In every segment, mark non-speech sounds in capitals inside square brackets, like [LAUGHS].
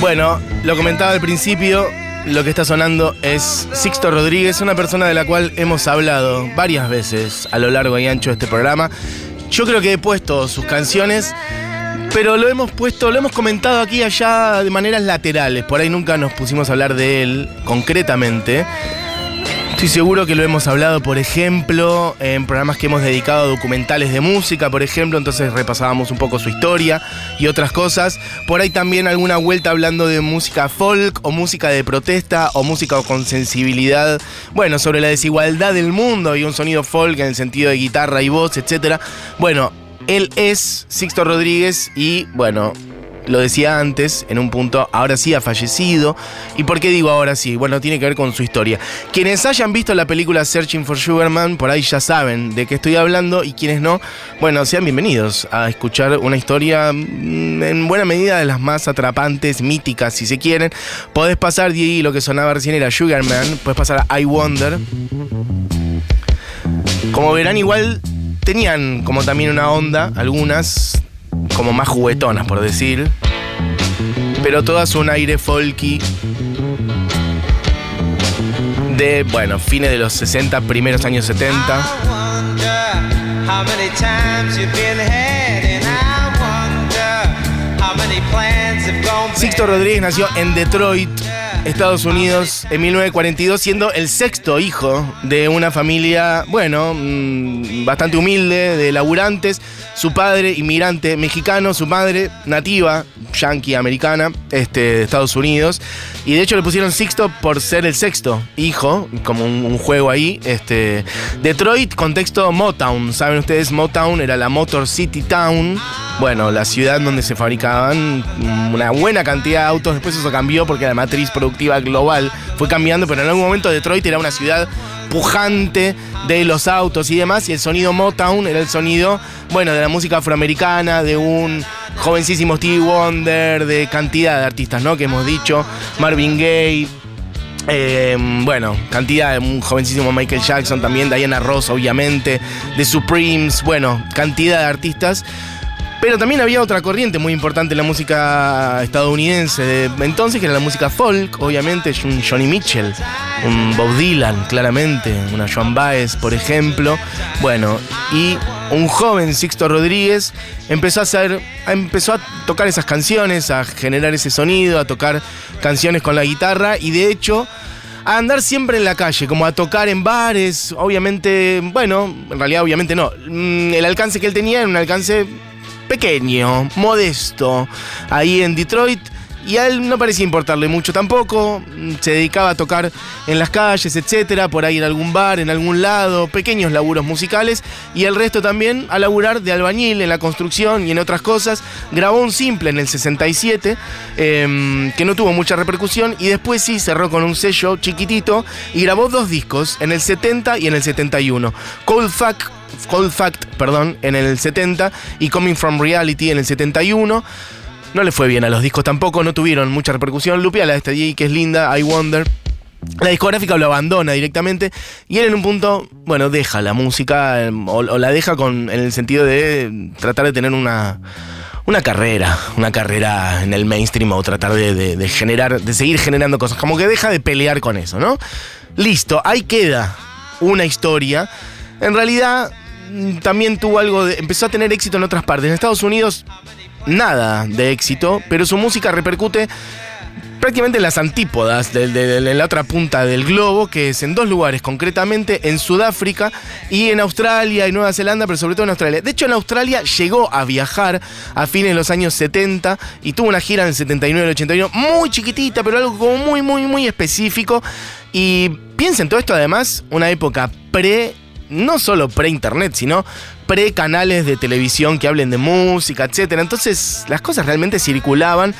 Bueno, lo comentaba al principio, lo que está sonando es Sixto Rodríguez, una persona de la cual hemos hablado varias veces a lo largo y ancho de este programa. Yo creo que he puesto sus canciones, pero lo hemos puesto, lo hemos comentado aquí y allá de maneras laterales. Por ahí nunca nos pusimos a hablar de él concretamente. Estoy seguro que lo hemos hablado, por ejemplo, en programas que hemos dedicado a documentales de música, por ejemplo, entonces repasábamos un poco su historia y otras cosas. Por ahí también alguna vuelta hablando de música folk o música de protesta o música con sensibilidad, bueno, sobre la desigualdad del mundo y un sonido folk en el sentido de guitarra y voz, etc. Bueno, él es Sixto Rodríguez y, bueno, lo decía antes, en un punto, ahora sí ha fallecido. ¿Y por qué digo ahora sí? Bueno, tiene que ver con su historia. Quienes hayan visto la película Searching for Sugarman, por ahí ya saben de qué estoy hablando, y quienes no, bueno, sean bienvenidos a escuchar una historia mm, en buena medida de las más atrapantes, míticas, si se quieren. Podés pasar, Diego, lo que sonaba recién era Sugarman, podés pasar a I Wonder. Como verán, igual tenían como también una onda, algunas como más juguetonas, por decir. Pero todas un aire folky de, bueno, fines de los 60, primeros años 70. I wonder how many times you've been had, and I wonder how many plans have gone bad. Sixto Rodríguez nació en Detroit, Estados Unidos, en 1942, siendo el sexto hijo de una familia, bueno, mm, bastante humilde, de laburantes. Su padre, inmigrante mexicano, su madre, nativa, yankee, americana, este, de Estados Unidos. Y de hecho le pusieron Sixto por ser el sexto hijo, como un, un juego ahí. Este, Detroit, contexto Motown. Saben ustedes, Motown era la Motor City Town. Bueno, la ciudad donde se fabricaban una buena cantidad de autos. Después eso cambió porque la matriz productiva global fue cambiando, pero en algún momento Detroit era una ciudad pujante de los autos y demás. Y el sonido Motown era el sonido, bueno, de la música afroamericana, de un jovencísimo Stevie Wonder, de cantidad de artistas, ¿no? Que hemos dicho, Marvin Gaye. eh, bueno, cantidad de un jovencísimo Michael Jackson también, Diana Ross obviamente, de Supremes, bueno, cantidad de artistas. Pero también había otra corriente muy importante en la música estadounidense de entonces, que era la música folk, obviamente, un Johnny Mitchell, un Bob Dylan, claramente, una Joan Baez, por ejemplo. Bueno, y un joven Sixto Rodríguez empezó a hacer, empezó a tocar esas canciones, a generar ese sonido, a tocar canciones con la guitarra y de hecho a andar siempre en la calle, como a tocar en bares, obviamente, bueno, en realidad obviamente no. Mm, El alcance que él tenía era un alcance pequeño, modesto, ahí en Detroit. y a él no parecía importarle mucho tampoco. Se dedicaba a tocar en las calles, etcétera, por ahí en algún bar, en algún lado, pequeños laburos musicales. Y el resto también a laburar de albañil en la construcción y en otras cosas. Grabó un simple en el 67, em, que no tuvo mucha repercusión. Y después sí cerró con un sello chiquitito y grabó dos discos en el 70 y en el 71. Cold Fact Cold Fact, perdón, en el 70 y Coming From Reality en el 71. No le fue bien a los discos tampoco, no tuvieron mucha repercusión. Lupia, la de este que es linda, I Wonder. La discográfica lo abandona directamente y él en un punto, bueno, deja la música em, o, la deja con, en el sentido de tratar de tener una, una carrera, una carrera en el mainstream o tratar de, generar, de seguir generando cosas. Como que deja de pelear con eso, ¿no? Listo, ahí queda una historia. En realidad, también tuvo algo de. empezó a tener éxito en otras partes. En Estados Unidos nada de éxito, pero su música repercute prácticamente en las antípodas de, la otra punta del globo, que es en dos lugares, concretamente en Sudáfrica y en Australia y Nueva Zelanda, pero sobre todo en Australia. De hecho, en Australia llegó a viajar a fines de los años 70 y tuvo una gira en el 79 y el 81, muy chiquitita, pero algo como muy, muy, muy específico. Y piensen todo esto además, una época pre no solo pre-internet, sino pre-canales de televisión que hablen de música, etc. Entonces las cosas realmente circulaban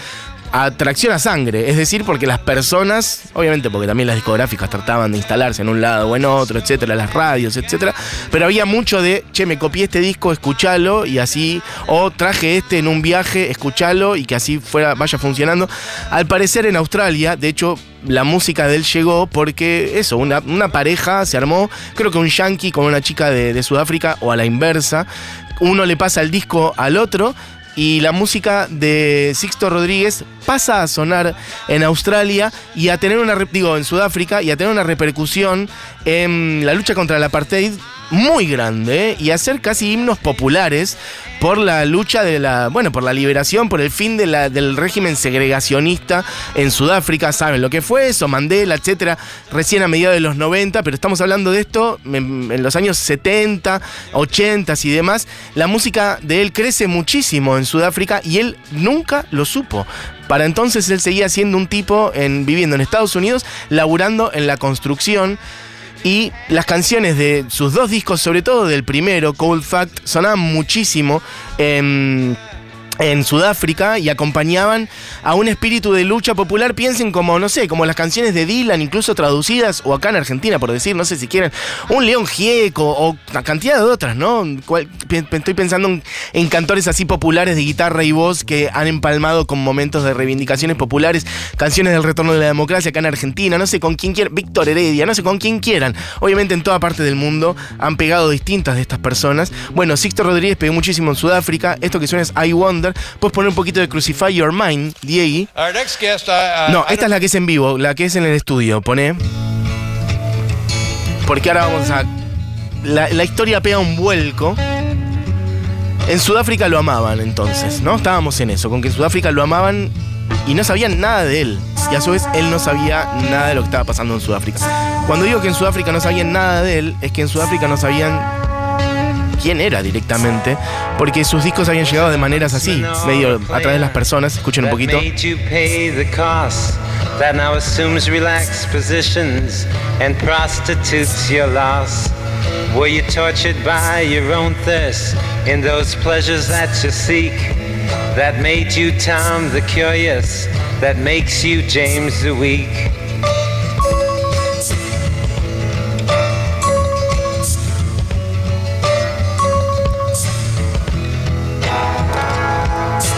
atracción a sangre, es decir, porque las personas, obviamente porque también las discográficas trataban de instalarse en un lado o en otro, etcétera, las radios, etcétera, pero había mucho de, che, me copié este disco, escuchalo y así, o traje este en un viaje, escuchalo y que así fuera, vaya funcionando. Al parecer en Australia, de hecho, la música de él llegó porque eso, una, pareja se armó, creo que un yankee con una chica de, de Sudáfrica o a la inversa, uno le pasa el disco al otro y la música de Sixto Rodríguez pasa a sonar en Australia y a tener una, digo, en Sudáfrica y a tener una repercusión en la lucha contra el apartheid muy grande y hacer casi himnos populares por la lucha de la, bueno, por la liberación, por el fin de la, del régimen segregacionista en Sudáfrica, saben lo que fue eso, Mandela, etcétera, recién a mediados de los 90, pero estamos hablando de esto en, en los años 70, 80 y demás. La música de él crece muchísimo en Sudáfrica y él nunca lo supo. Para entonces él seguía siendo un tipo en, viviendo en Estados Unidos, laburando en la construcción. Y las canciones de sus dos discos, sobre todo del primero, Cold Fact, sonaban muchísimo en en Sudáfrica y acompañaban a un espíritu de lucha popular, piensen como, no sé, como las canciones de Dylan, incluso traducidas, o acá en Argentina, por decir, no sé si quieren, un León Gieco, o una cantidad de otras, ¿no? Estoy pensando en, cantores así populares de guitarra y voz que han empalmado con momentos de reivindicaciones populares, canciones del retorno de la democracia acá en Argentina, no sé con quién quieran, Víctor Heredia, no sé con quién quieran. Obviamente en toda parte del mundo han pegado distintas de estas personas. Bueno, Sixto Rodríguez pegó muchísimo en Sudáfrica, esto que suena es I Wonder, Puedes poner un poquito de Crucify Your Mind, Diego. no, esta es la que es en vivo, la que es en el estudio. Pone. Porque ahora vamos a. La, la historia pega un vuelco. En Sudáfrica lo amaban entonces, ¿no? Estábamos en eso, con que en Sudáfrica lo amaban y no sabían nada de él. Y a su vez él no sabía nada de lo que estaba pasando en Sudáfrica. Cuando digo que en Sudáfrica no sabían nada de él, es que en Sudáfrica no sabían quién era directamente, porque sus discos habían llegado de maneras así, medio a través de las personas. Escuchen un poquito. That now assumes relaxed positions and prostitutes your loss. Were you tortured by your own thirst in those pleasures that you seek? That made you Tom the Curious, that makes you James the Weak.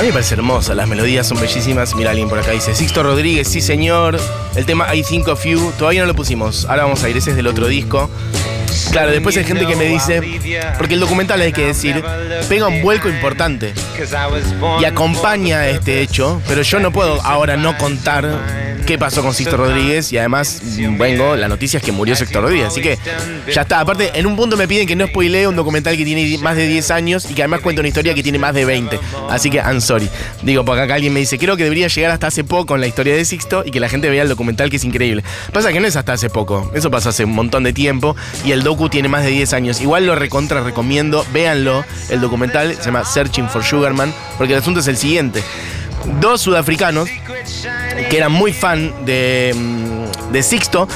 A mí me parece hermosa, las melodías son bellísimas. Mira, alguien por acá dice, Sixto Rodríguez, sí señor. El tema I Think of You, todavía no lo pusimos. Ahora vamos a ir, ese es del otro disco. Claro, después hay gente que me dice, porque el documental hay que decir, pega un vuelco importante y acompaña este hecho, pero yo no puedo ahora no contar qué pasó con Sixto Rodríguez y además mm, vengo, la noticia es que murió Sixto Rodríguez, así que ya está. Aparte, en un punto me piden que no spoilee un documental que tiene más de 10 años y que además cuenta una historia que tiene más de 20. Así que, I'm sorry. Digo, porque acá alguien me dice, creo que debería llegar hasta hace poco en la historia de Sixto y que la gente vea el documental que es increíble. Pasa que no es hasta hace poco, eso pasó hace un montón de tiempo y el docu tiene más de 10 años. Igual lo recontra recomiendo, véanlo, el documental se llama Searching for Sugarman, porque el asunto es el siguiente. Dos sudafricanos que eran muy fan de, mm, de Sixto,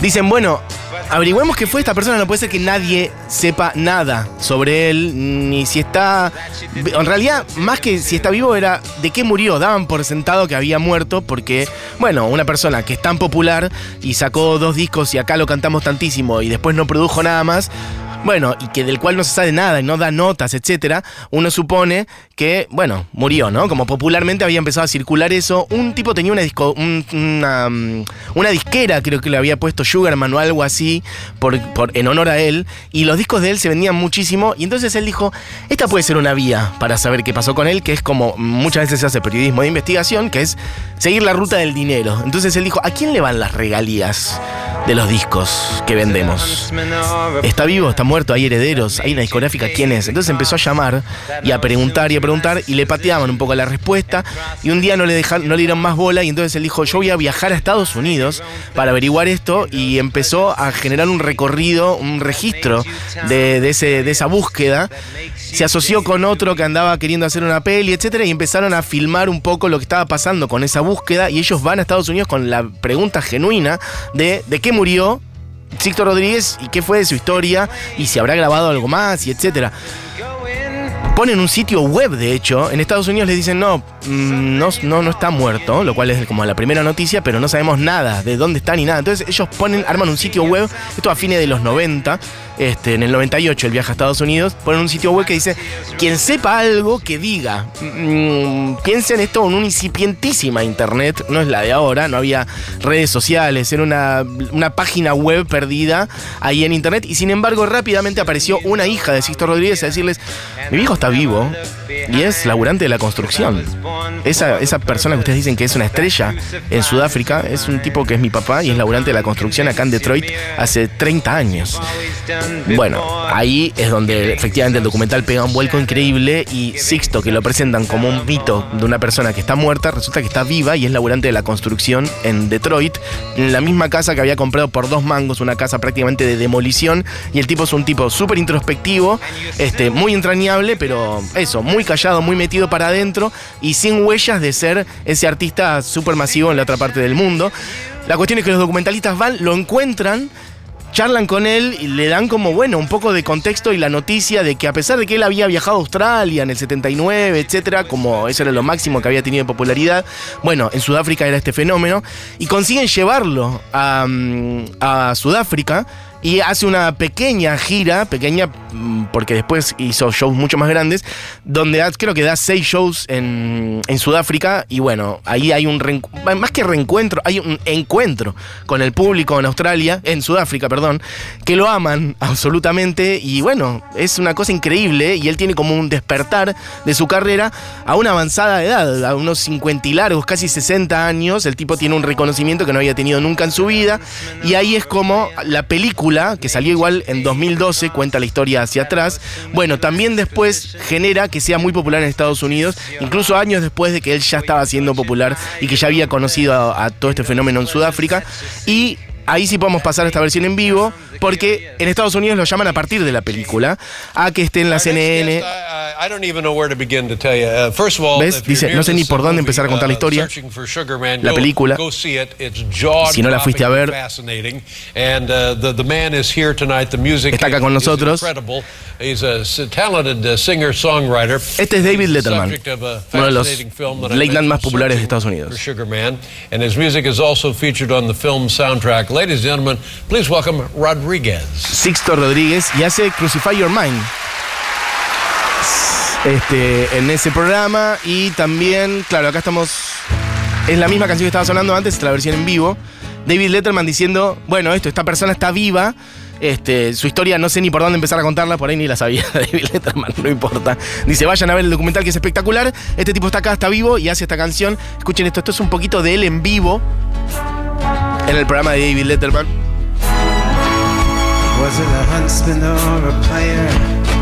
dicen, bueno, averigüemos qué fue esta persona, no puede ser que nadie sepa nada sobre él, ni si está... En realidad, más que si está vivo, era de qué murió, daban por sentado que había muerto, porque, bueno, una persona que es tan popular y sacó dos discos y acá lo cantamos tantísimo y después no produjo nada más, bueno, y que del cual no se sabe nada y no da notas, etcétera, uno supone que, bueno, murió, ¿no? Como popularmente había empezado a circular eso. Un tipo tenía una disco, un- una, mm, una disquera, creo que le había puesto Sugarman o algo así, por, por- en honor a él, y los discos de él se vendían muchísimo, y entonces él dijo, esta puede ser una vía para saber qué pasó con él, que es como muchas veces se hace periodismo de investigación, que es seguir la ruta del dinero. Entonces él dijo, ¿a quién le van las regalías de los discos que vendemos? ¿Está vivo? ¿Está muerto? ¿Hay herederos? ¿Hay una discográfica? ¿Quién es? Entonces empezó a llamar y a preguntar y a preguntar y le pateaban un poco la respuesta y un día no le, dejaron, no le dieron más bola y entonces él dijo, yo voy a viajar a Estados Unidos para averiguar esto y empezó a generar un recorrido, un registro de, de ese, de esa búsqueda. Se asoció con otro que andaba queriendo hacer una peli, etcétera, y empezaron a filmar un poco lo que estaba pasando con esa búsqueda y ellos van a Estados Unidos con la pregunta genuina de de qué murió Sixto Rodríguez y qué fue de su historia y si habrá grabado algo más y etcétera. Ponen un sitio web, de hecho. En Estados Unidos les dicen, no, mm, no, no, no está muerto, lo cual es como la primera noticia, pero no sabemos nada de dónde está ni nada. Entonces ellos ponen, arman un sitio web, esto a fines de los 90, este, en el 98 el viaje a Estados Unidos, ponen un sitio web que dice, quien sepa algo que diga. Mm, piensen esto en una incipientísima internet, no es la de ahora, no había redes sociales, era una, una página web perdida ahí en internet y sin embargo rápidamente apareció una hija de Sixto Rodríguez a decirles, mi viejo está vivo y es laburante de la construcción. Esa, esa persona que ustedes dicen que es una estrella en Sudáfrica es un tipo que es mi papá y es laburante de la construcción acá en Detroit hace 30 años. Bueno, ahí es donde efectivamente el documental pega un vuelco increíble y Sixto, que lo presentan como un mito de una persona que está muerta, resulta que está viva y es laburante de la construcción en Detroit, en la misma casa que había comprado por dos mangos, una casa prácticamente de demolición, y el tipo es un tipo súper introspectivo, este, muy entrañable, pero eso, muy callado, muy metido para adentro y sin huellas de ser ese artista súper masivo en la otra parte del mundo. La cuestión es que los documentalistas van, lo encuentran, charlan con él y le dan como, bueno, un poco de contexto y la noticia de que a pesar de que él había viajado a Australia en el 79, etcétera, como eso era lo máximo que había tenido de popularidad, bueno, en Sudáfrica era este fenómeno, y consiguen llevarlo a, mm, a Sudáfrica y hace una pequeña gira, pequeña mm, porque después hizo shows mucho más grandes, donde creo que da seis shows en, en Sudáfrica y bueno, ahí hay un más que reencuentro, hay un encuentro con el público en Australia, en Sudáfrica, perdón, que lo aman absolutamente y bueno, es una cosa increíble y él tiene como un despertar de su carrera a una avanzada edad, a unos 50 y largos, casi 60 años, el tipo tiene un reconocimiento que no había tenido nunca en su vida y ahí es como la película, que salió igual en 2012, cuenta la historia hacia atrás, bueno, también después genera que sea muy popular en Estados Unidos, incluso años después de que él ya estaba siendo popular y que ya había conocido a, a todo este fenómeno en Sudáfrica y Ahí sí podemos pasar a esta versión en vivo, porque en Estados Unidos lo llaman a partir de la película, a que esté en la CNN. I, I don't even know where to begin to tell you. First of all, ¿Ves? Dice, no sé ni por dónde empezar a contar la uh, historia. La película. Go see it. It's jaw Si no la fuiste a ver, uh, Está acá con nosotros. incredible. He's a s- talented uh. Este es David Letterman, uno de los late night más populares de Estados Unidos. for Sugar Man. And his music is also featured on the film soundtrack. Ladies and gentlemen, please welcome Rodriguez. Sixto Rodríguez y hace Crucify Your Mind. Este, en ese programa y también, claro, acá estamos. Es la misma canción que estaba sonando antes, la versión en vivo. David Letterman diciendo, bueno, esto, esta persona está viva. Este, su historia no sé ni por dónde empezar a contarla, por ahí ni la sabía [LAUGHS] David Letterman, no importa. Dice, vayan a ver el documental que es espectacular. Este tipo está acá, está vivo y hace esta canción. Escuchen esto, esto es un poquito de él en vivo, en el programa de David Letterman. Was it a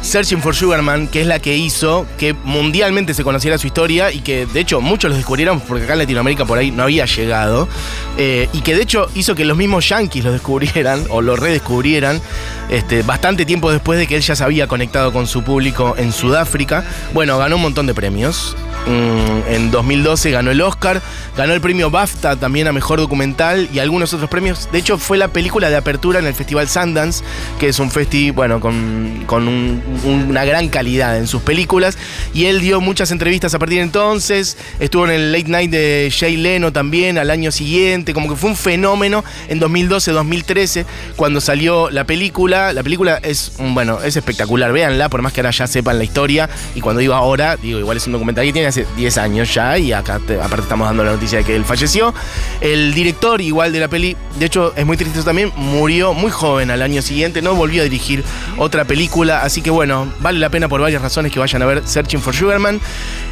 Searching for Sugarman, que es la que hizo que mundialmente se conociera su historia y que de hecho muchos lo descubrieron porque acá en Latinoamérica por ahí no había llegado eh, y que de hecho hizo que los mismos yankees lo descubrieran o lo redescubrieran este, bastante tiempo después de que él ya se había conectado con su público en Sudáfrica. Bueno, ganó un montón de premios. Mm, en 2012 ganó el Oscar, ganó el premio BAFTA también a Mejor Documental y algunos otros premios. De hecho, fue la película de apertura en el Festival Sundance, que es un festival, bueno, con, con un- una gran calidad en sus películas. Y él dio muchas entrevistas a partir de entonces. Estuvo en el Late Night de Jay Leno también al año siguiente. Como que fue un fenómeno en 2012-2013 cuando salió la película. La película es, bueno, es espectacular. Véanla, por más que ahora ya sepan la historia. Y cuando digo ahora, digo, igual es un documental que tiene hace 10 años ya. Y acá te- aparte estamos dando la noticia de que él falleció. El director, igual de la peli, de hecho es muy triste también, murió muy joven al año siguiente. No volvió a dirigir otra película. Así que bueno, vale la pena por varias razones que vayan a ver Searching for Sugarman.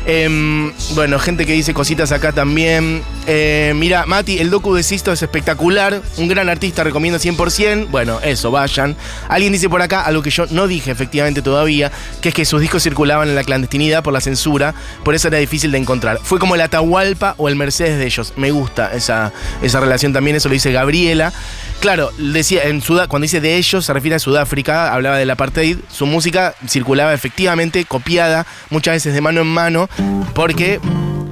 Em, bueno, gente que dice cositas acá también. Eh, mira, Mati, el docu de Sisto es espectacular. Un gran artista, recomiendo 100%. Bueno, eso, vayan. Alguien dice por acá algo que yo no dije efectivamente todavía, que es que sus discos circulaban en la clandestinidad por la censura, por eso era difícil de encontrar. Fue como el Atahualpa o el Mercedes de ellos. Me gusta esa, esa relación también, eso lo dice Gabriela. Claro, decía, en Sudá- cuando dice de ellos se refiere a Sudáfrica, hablaba del apartheid, su música circulaba efectivamente copiada, muchas veces de mano en mano, porque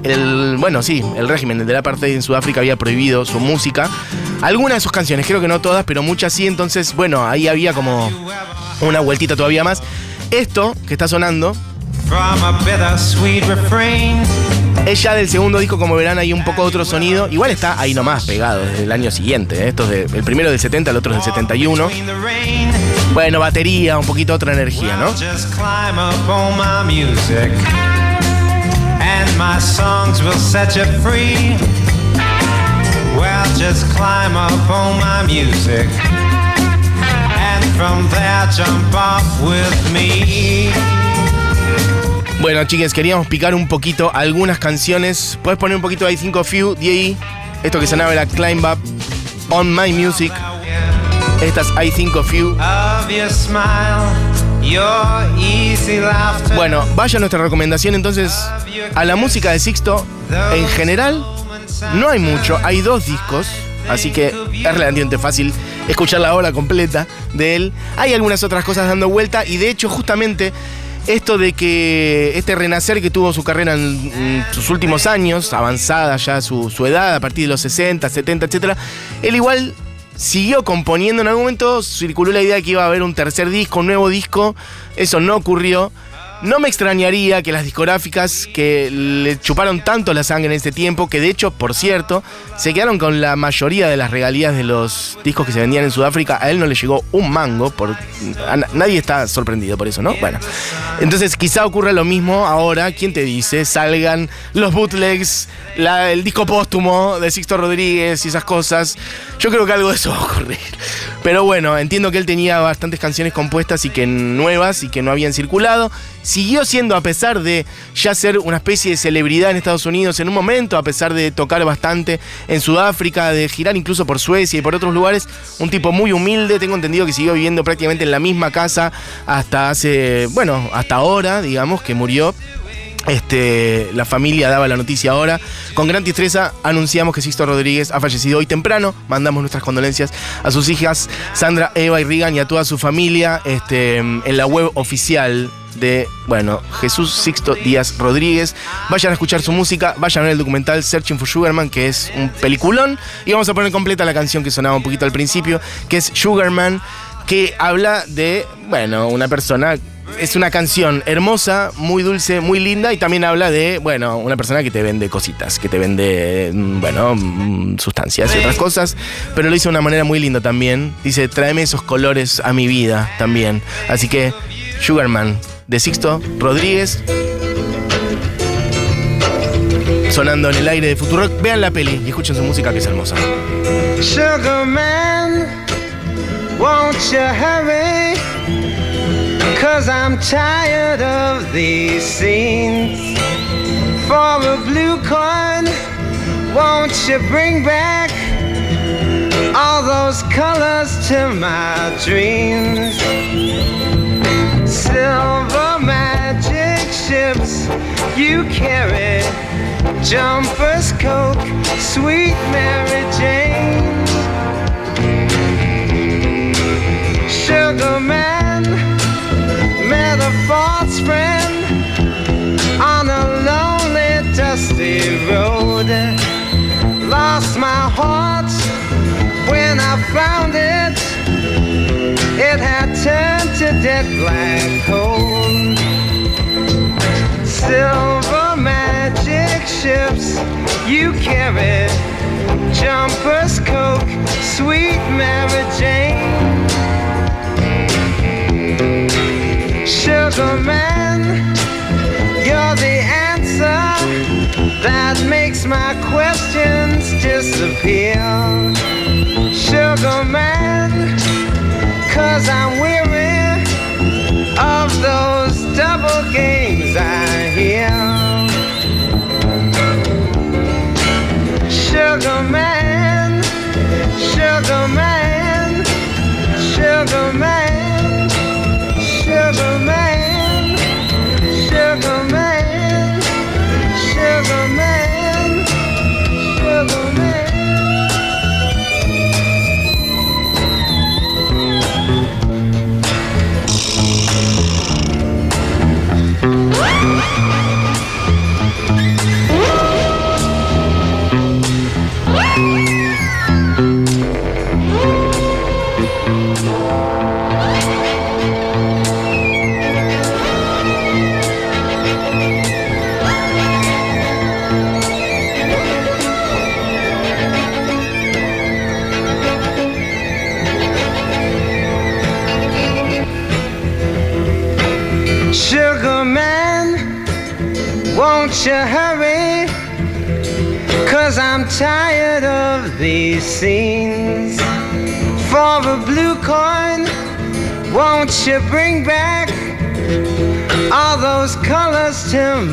el, bueno, sí, el régimen del apartheid en Sudáfrica había prohibido su música. Algunas de sus canciones, creo que no todas, pero muchas sí, entonces, bueno, ahí había como una vueltita todavía más. Esto que está sonando From a bittersweet refrain. es ya del segundo disco, como verán, hay un poco otro sonido. Igual está ahí nomás pegado, desde el año siguiente. ¿eh? Esto es de- el primero del 70, el otro es del 71. Between the rain. Bueno, batería, un poquito otra energía, ¿no? From there jump off with me. Bueno, chicas, queríamos picar un poquito algunas canciones. Puedes poner un poquito de I5 Few, DI. Esto que sonaba era Climb Up on My Music. Estas I5 Few. Of. Bueno, vaya nuestra recomendación entonces a la música de Sixto. En general, no hay mucho. Hay dos discos. Así que es relativamente fácil escuchar la obra completa de él. Hay algunas otras cosas dando vuelta. Y de hecho, justamente, esto de que este renacer que tuvo su carrera en, sus últimos años, avanzada ya su, edad, a partir de los 60, 70, etcétera, él igual siguió componiendo. En algún momento circuló la idea de que iba a haber un tercer disco, un nuevo disco. Eso no ocurrió. No me extrañaría que las discográficas que le chuparon tanto la sangre en este tiempo, que de hecho, por cierto, se quedaron con la mayoría de las regalías de los discos que se vendían en Sudáfrica, a él no le llegó un mango, por, nadie está sorprendido por eso, ¿no? Bueno, entonces quizá ocurra lo mismo ahora, ¿quién te dice? Salgan los bootlegs, el disco póstumo de Sixto Rodríguez y esas cosas. Yo creo que algo de eso va a ocurrir. Pero bueno, entiendo que él tenía bastantes canciones compuestas y que nuevas y que no habían circulado. Siguió siendo, a pesar de ya ser una especie de celebridad en Estados Unidos en un momento, a pesar de tocar bastante en Sudáfrica, de girar incluso por Suecia y por otros lugares, un tipo muy humilde. Tengo entendido que siguió viviendo prácticamente en la misma casa hasta hace, bueno, hasta ahora, digamos, que murió. Este, la familia daba la noticia ahora. Con gran tristeza anunciamos que Sixto Rodríguez ha fallecido hoy temprano. Mandamos nuestras condolencias a sus hijas, Sandra, Eva y Regan, y a toda su familia este, en la web oficial de, bueno, Jesús Sixto Díaz Rodríguez. Vayan a escuchar su música, vayan a ver el documental Searching for Sugarman, que es un peliculón. Y vamos a poner completa la canción que sonaba un poquito al principio, que es Sugarman, que habla de, bueno, una persona es una canción hermosa, muy dulce, muy linda y también habla de, bueno, una persona que te vende cositas, que te vende, mm, bueno, mm, sustancias y otras cosas, pero lo hizo de una manera muy linda también. Dice, tráeme esos colores a mi vida también. Así que, Sugarman, de Sixto Rodríguez, sonando en el aire de Futuro. Vean la peli y escuchen su música que es hermosa. Sugar man, won't you hurry? Cause I'm tired of these scenes. For a blue coin, won't you bring back all those colors to my dreams? Silver magic ships you carry, jumpers, coke, sweet Mary Jane. Dead black coal. Silver magic ships you carry, jumpers, coke, sweet Mary Jane. Sugar man, you're the answer that makes my questions disappear. Sugar man, cause I'm weary those double games I hear. Sugar man, sugar man,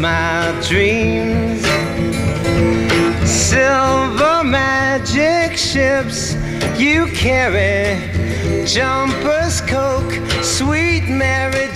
my dreams? Silver magic ships you carry, jumpers, coke, sweet Mary